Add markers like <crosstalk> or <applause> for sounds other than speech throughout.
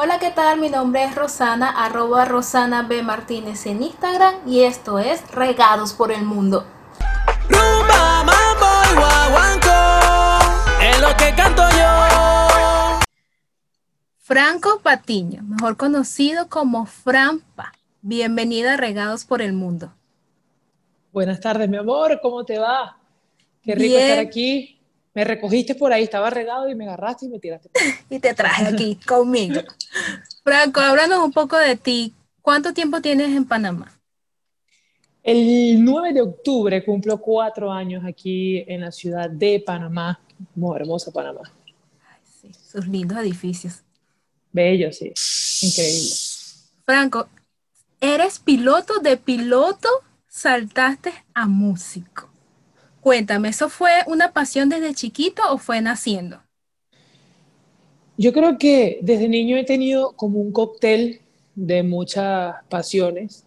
Hola, ¿qué tal? Mi nombre es Rosana, arroba Rosana B. Martínez en Instagram y esto es Regados por el Mundo. Rumba, mambo y guaguanco, es lo que canto yo. Franco Patiño, mejor conocido como Franpa. Bienvenida a Regados por el Mundo. Buenas tardes, mi amor, ¿cómo te va? Qué rico estar aquí. Me recogiste por ahí, estaba regado y me agarraste y me tiraste. <laughs> y te traje aquí conmigo. <laughs> Franco, háblanos un poco de ti. ¿Cuánto tiempo tienes en Panamá? El 9 de octubre cumplo cuatro años aquí en la ciudad de Panamá, muy hermosa Panamá. Ay, sí, sus lindos edificios. Bello, sí, increíble. Franco, eres piloto de piloto, saltaste a músico. Cuéntame, ¿eso fue una pasión desde chiquito o fue naciendo? Yo creo que desde niño he tenido como un cóctel de muchas pasiones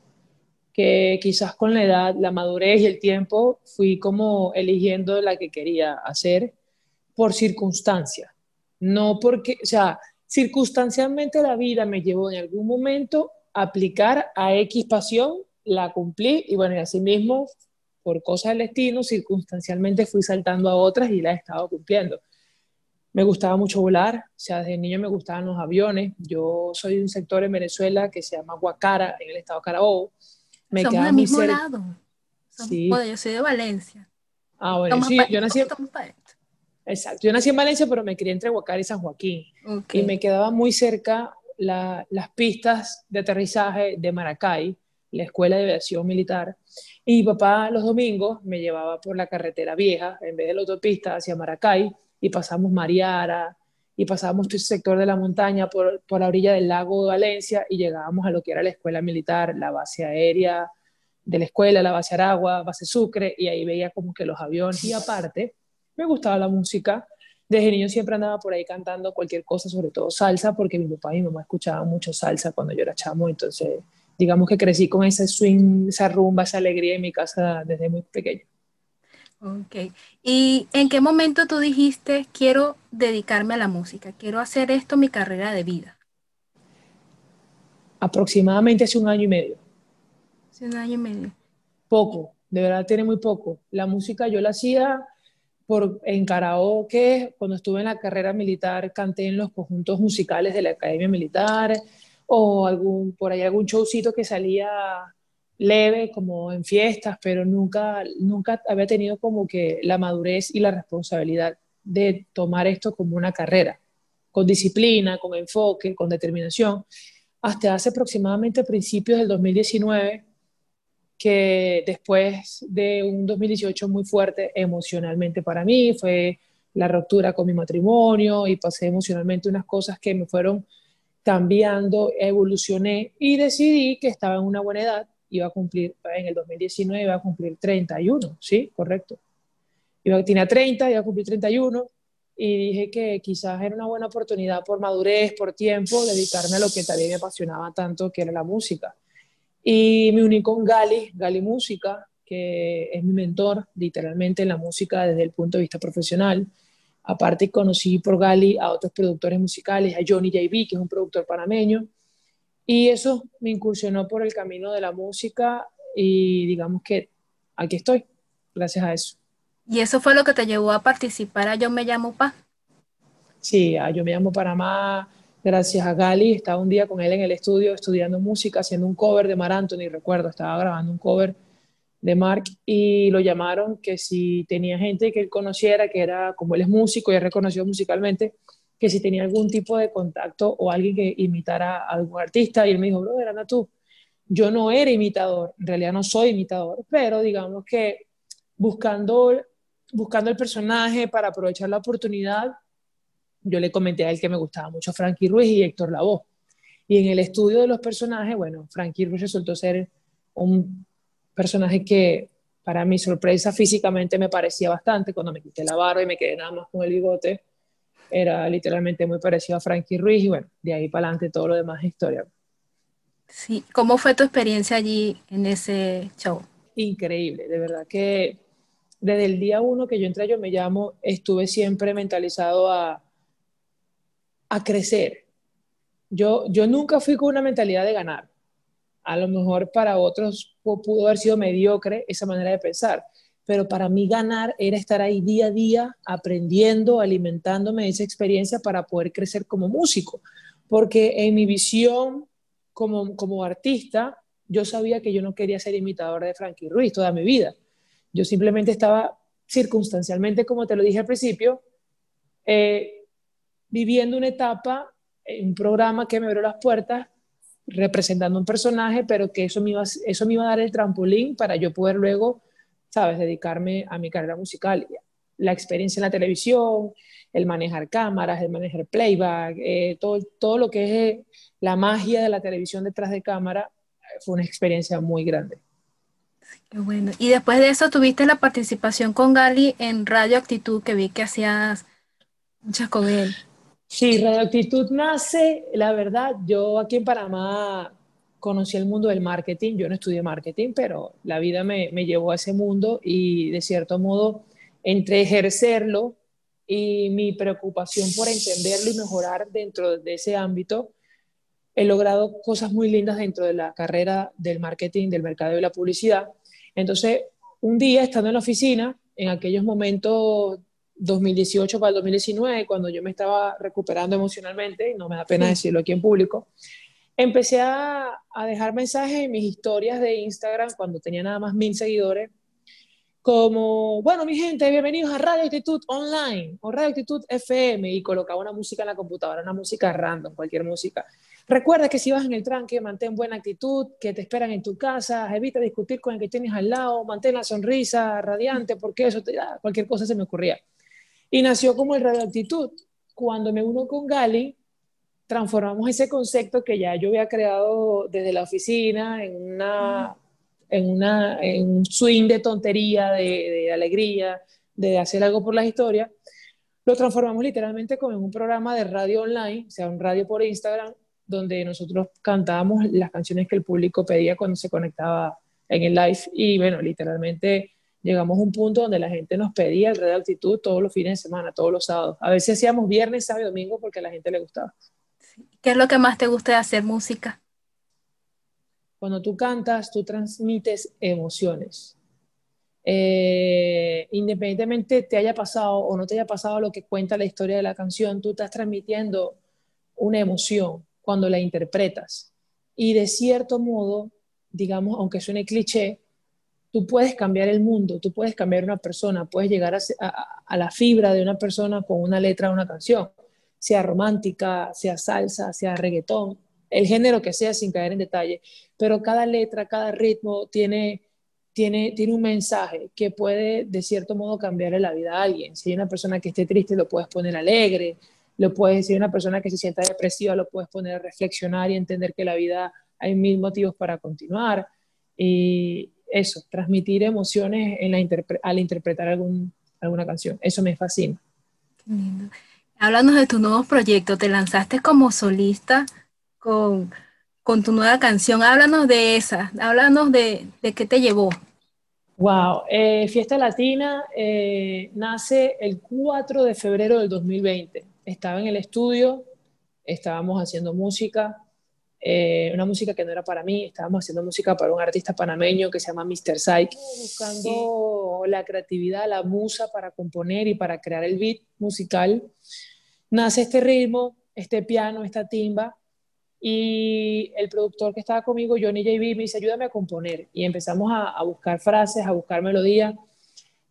que quizás con la edad, la madurez y el tiempo fui como eligiendo la que quería hacer por circunstancia. No porque, o sea, circunstancialmente la vida me llevó en algún momento a aplicar a X pasión, la cumplí y bueno, y así mismo por cosas del destino, circunstancialmente fui saltando a otras y la he estado cumpliendo. Me gustaba mucho volar, o sea, desde niño me gustaban los aviones. Yo soy de un sector en Venezuela que se llama Guacara, en el estado de Carabobo. Me Somos del mismo lado. sí. yo soy de Valencia. Ah, bueno, sí, yo nací... Exacto, yo nací en Valencia, pero me crié entre Guacara y San Joaquín. Y me quedaba muy cerca las pistas de aterrizaje de Maracay, la Escuela de Aviación Militar. Y mi papá los domingos me llevaba por la carretera vieja, en vez de la autopista, hacia Maracay, y pasamos Mariara, y pasábamos todo ese sector de la montaña por, por la orilla del lago de Valencia, y llegábamos a lo que era la escuela militar, la base aérea de la escuela, la base Aragua, base Sucre, y ahí veía como que los aviones. Y aparte, me gustaba la música. Desde niño siempre andaba por ahí cantando cualquier cosa, sobre todo salsa, porque mi papá y mi mamá escuchaban mucho salsa cuando yo era chamo, entonces digamos que crecí con ese swing, esa rumba, esa alegría en mi casa desde muy pequeño. Ok. ¿Y en qué momento tú dijiste, quiero dedicarme a la música, quiero hacer esto mi carrera de vida? Aproximadamente hace un año y medio. Hace un año y medio. Poco, de verdad tiene muy poco. La música yo la hacía por, en karaoke, cuando estuve en la carrera militar canté en los conjuntos musicales de la Academia Militar, o algún, por ahí algún showcito que salía leve, como en fiestas, pero nunca, nunca había tenido como que la madurez y la responsabilidad de tomar esto como una carrera, con disciplina, con enfoque, con determinación, hasta hace aproximadamente principios del 2019, que después de un 2018 muy fuerte emocionalmente para mí, fue la ruptura con mi matrimonio y pasé emocionalmente unas cosas que me fueron cambiando, evolucioné y decidí que estaba en una buena edad, iba a cumplir, en el 2019 iba a cumplir 31, ¿sí? Correcto. Iba, tenía 30, iba a cumplir 31 y dije que quizás era una buena oportunidad por madurez, por tiempo, dedicarme a lo que también me apasionaba tanto, que era la música. Y me uní con Gali, Gali Música, que es mi mentor literalmente en la música desde el punto de vista profesional. Aparte conocí por Gali a otros productores musicales, a Johnny JB, que es un productor panameño, y eso me incursionó por el camino de la música y digamos que aquí estoy, gracias a eso. ¿Y eso fue lo que te llevó a participar a Yo Me Llamo Pa? Sí, a Yo Me Llamo Panamá, gracias a Gali. Estaba un día con él en el estudio estudiando música, haciendo un cover de Mar Anthony, recuerdo, estaba grabando un cover de Mark y lo llamaron que si tenía gente que él conociera, que era como él es músico y es reconocido musicalmente, que si tenía algún tipo de contacto o alguien que imitara a algún artista. Y él me dijo, brother, anda tú. Yo no era imitador, en realidad no soy imitador, pero digamos que buscando, buscando el personaje para aprovechar la oportunidad, yo le comenté a él que me gustaba mucho Frankie Ruiz y Héctor Lavoe. Y en el estudio de los personajes, bueno, Frankie Ruiz resultó ser un personaje que para mi sorpresa físicamente me parecía bastante cuando me quité la barba y me quedé nada más con el bigote. Era literalmente muy parecido a Frankie Ruiz y bueno, de ahí para adelante todo lo demás es historia. Sí, ¿cómo fue tu experiencia allí en ese show? Increíble, de verdad que desde el día uno que yo entré Yo Me Llamo, estuve siempre mentalizado a, a crecer, yo, yo nunca fui con una mentalidad de ganar. A lo mejor para otros pudo haber sido mediocre esa manera de pensar, pero para mí ganar era estar ahí día a día aprendiendo, alimentándome de esa experiencia para poder crecer como músico, porque en mi visión como, como artista, yo sabía que yo no quería ser imitador de Frankie Ruiz toda mi vida. Yo simplemente estaba circunstancialmente, como te lo dije al principio, eh, viviendo una etapa, un programa que me abrió las puertas, representando un personaje, pero que eso me, iba, eso me iba a dar el trampolín para yo poder luego, sabes, dedicarme a mi carrera musical. La experiencia en la televisión, el manejar cámaras, el manejar playback, eh, todo, todo lo que es eh, la magia de la televisión detrás de cámara, fue una experiencia muy grande. Qué bueno. Y después de eso tuviste la participación con Gali en Radio Actitud, que vi que hacías muchas con él. Sí, Radioactitud nace, la verdad, yo aquí en Panamá conocí el mundo del marketing, yo no estudié marketing, pero la vida me, me llevó a ese mundo y de cierto modo, entre ejercerlo y mi preocupación por entenderlo y mejorar dentro de ese ámbito, he logrado cosas muy lindas dentro de la carrera del marketing, del mercado y la publicidad. Entonces, un día estando en la oficina, en aquellos momentos 2018 para el 2019, cuando yo me estaba recuperando emocionalmente, y no me da pena decirlo aquí en público, empecé a, a, dejar mensajes en mis historias de Instagram cuando tenía nada más mil seguidores, como, bueno, mi gente, bienvenidos a Radio Actitud Online o Radio Actitud FM, y colocaba una música en la computadora, una música random, cualquier música. Recuerda que si vas en el tranque, mantén buena actitud, que te esperan en tu casa, evita discutir con el que tienes al lado, mantén la sonrisa radiante, porque eso te da, cualquier cosa se me ocurría. Y nació como el radioactitud. Cuando me uno con Gali, transformamos ese concepto que ya yo había creado desde la oficina en, una, en, una, en un swing de tontería, de, de alegría, de hacer algo por la historia, lo transformamos literalmente como en un programa de radio online, o sea, un radio por Instagram, donde nosotros cantábamos las canciones que el público pedía cuando se conectaba en el live. Y bueno, literalmente llegamos a un punto donde la gente nos pedía el red actitud todos los fines de semana, todos los sábados. A veces hacíamos viernes, sábado y domingo porque a la gente le gustaba. ¿Qué es lo que más te gusta de hacer música? Cuando tú cantas, tú transmites emociones. Eh, independientemente te haya pasado o no te haya pasado lo que cuenta la historia de la canción, tú estás transmitiendo una emoción cuando la interpretas. Y de cierto modo, digamos, aunque suene cliché, tú puedes cambiar el mundo, tú puedes cambiar una persona, puedes llegar a, la fibra de una persona con una letra de una canción, sea romántica, sea salsa, sea reggaetón, el género que sea sin caer en detalle, pero cada letra, cada ritmo tiene, tiene, tiene un mensaje que puede de cierto modo cambiarle la vida a alguien. Si hay una persona que esté triste, lo puedes poner alegre, lo puedes decir a una persona que se sienta depresiva, lo puedes poner a reflexionar y entender que la vida hay mil motivos para continuar. Y, eso, transmitir emociones en la al interpretar algún, alguna canción. Eso me fascina. Qué lindo. Háblanos de tu nuevo proyecto. Te lanzaste como solista con, con tu nueva canción. Háblanos de esa. Háblanos de, de qué te llevó. Wow, eh, Fiesta Latina eh, nace el 4 de febrero del 2020. Estaba en el estudio, estábamos haciendo música, eh, una música que no era para mí, estábamos haciendo música para un artista panameño que se llama Mr. Psyche, buscando la creatividad, la musa para componer y para crear el beat musical. Nace este ritmo, este piano, esta timba, y el productor que estaba conmigo, Johnny JB, me dice, ayúdame a componer. Y empezamos a, buscar frases, a buscar melodías.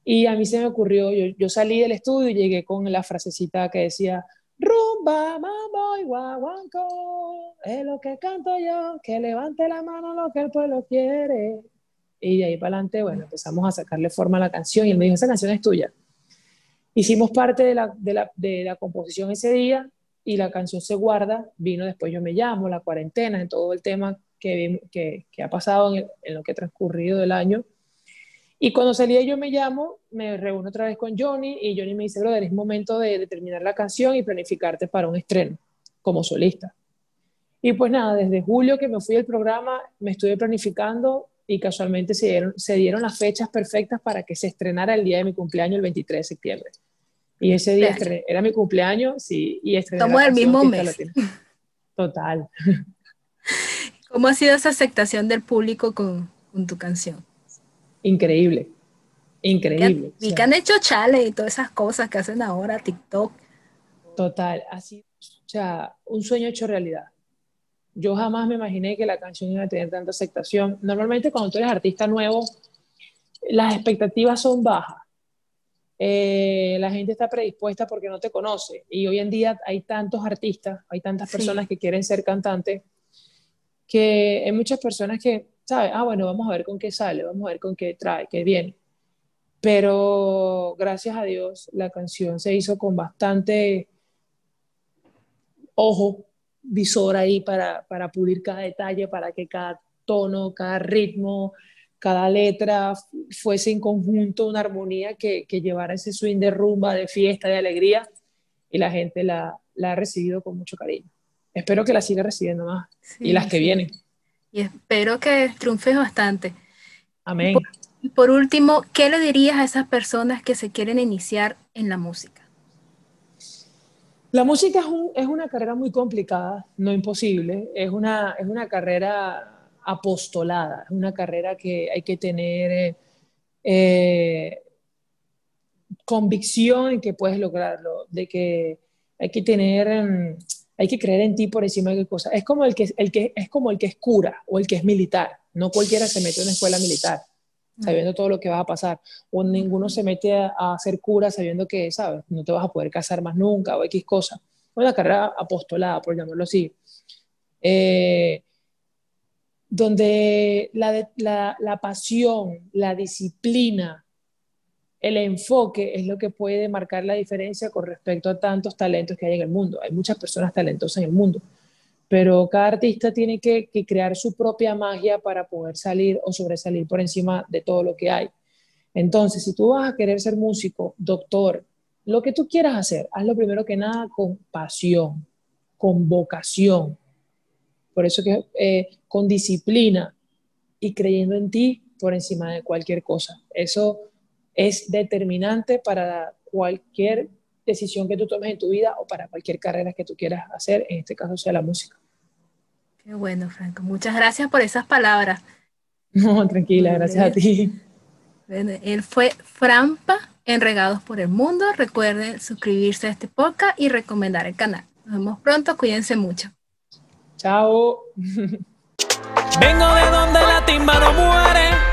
Y a mí se me ocurrió, yo, yo salí del estudio y llegué con la frasecita que decía, Rumba, mambo y guaguanco, es lo que canto yo, que levante la mano lo que el pueblo quiere. Y de ahí para adelante, bueno, empezamos a sacarle forma a la canción y él me dijo, esa canción es tuya. Hicimos parte de la, de la, de la composición ese día y la canción se guarda, vino después Yo Me Llamo, la cuarentena, en todo el tema que, que, que ha pasado en, en lo que ha transcurrido del año. Y cuando salí Yo Me Llamo, me reúno otra vez con Johnny y Johnny me dice, brother, es momento de, terminar la canción y planificarte para un estreno como solista. Y pues nada, desde julio que me fui del programa, me estuve planificando y casualmente se dieron, se dieron las fechas perfectas para que se estrenara el día de mi cumpleaños, el 23 de septiembre. Y ese día era mi cumpleaños, sí, y estrené Estamos el mismo mes. Total. <laughs> ¿Cómo ha sido esa aceptación del público con, con tu canción? Increíble, increíble. Y que han hecho chale y todas esas cosas que hacen ahora, TikTok. Total, así, o sea, un sueño hecho realidad. Yo jamás me imaginé que la canción iba a tener tanta aceptación. Normalmente cuando tú eres artista nuevo, las expectativas son bajas. Eh, la gente está predispuesta porque no te conoce. Y hoy en día hay tantos artistas, hay tantas personas que quieren ser cantantes, que hay muchas personas que, ¿sabes? Ah, bueno, vamos a ver con qué sale, vamos a ver con qué trae, qué viene. Pero gracias a Dios la canción se hizo con bastante ojo, visor ahí para, para pulir cada detalle, para que cada tono, cada ritmo, cada letra fuese en conjunto una armonía que, que, llevara ese swing de rumba, de fiesta, de alegría, y la gente la, la ha recibido con mucho cariño. Espero que la siga recibiendo más y las que vienen. Y espero que triunfe bastante. Amén. Y por, por último, ¿qué le dirías a esas personas que se quieren iniciar en la música? La música es, un, es, una carrera muy complicada, no imposible, es una, es una carrera apostolada, es una carrera que hay que tener eh, convicción en que puedes lograrlo, de que hay que tener, hay que creer en ti por encima de qué cosa. Es como el que, el que, es como el que es cura o el que es militar, no cualquiera se mete en una escuela militar sabiendo todo lo que va a pasar, o ninguno se mete a, a ser cura sabiendo que, ¿sabes? No te vas a poder casar más nunca o X cosa. Una carrera apostolada, por llamarlo así. Eh, donde la, la, la, pasión, la disciplina, el enfoque es lo que puede marcar la diferencia con respecto a tantos talentos que hay en el mundo. Hay muchas personas talentosas en el mundo, pero cada artista tiene que, crear su propia magia para poder salir o sobresalir por encima de todo lo que hay. Entonces, si tú vas a querer ser músico, doctor, lo que tú quieras hacer, hazlo primero que nada con pasión, con vocación. Por eso que eh, con disciplina y creyendo en ti por encima de cualquier cosa. Eso es determinante para cualquier decisión que tú tomes en tu vida o para cualquier carrera que tú quieras hacer, en este caso sea la música. Qué bueno, Franco. Muchas gracias por esas palabras. <laughs> No, tranquila, gracias a ti. Bueno, él fue Frampa en Regados por el Mundo. Recuerden suscribirse a este podcast y recomendar el canal. Nos vemos pronto, cuídense mucho. Chao. <laughs> Vengo de donde la timba no muere.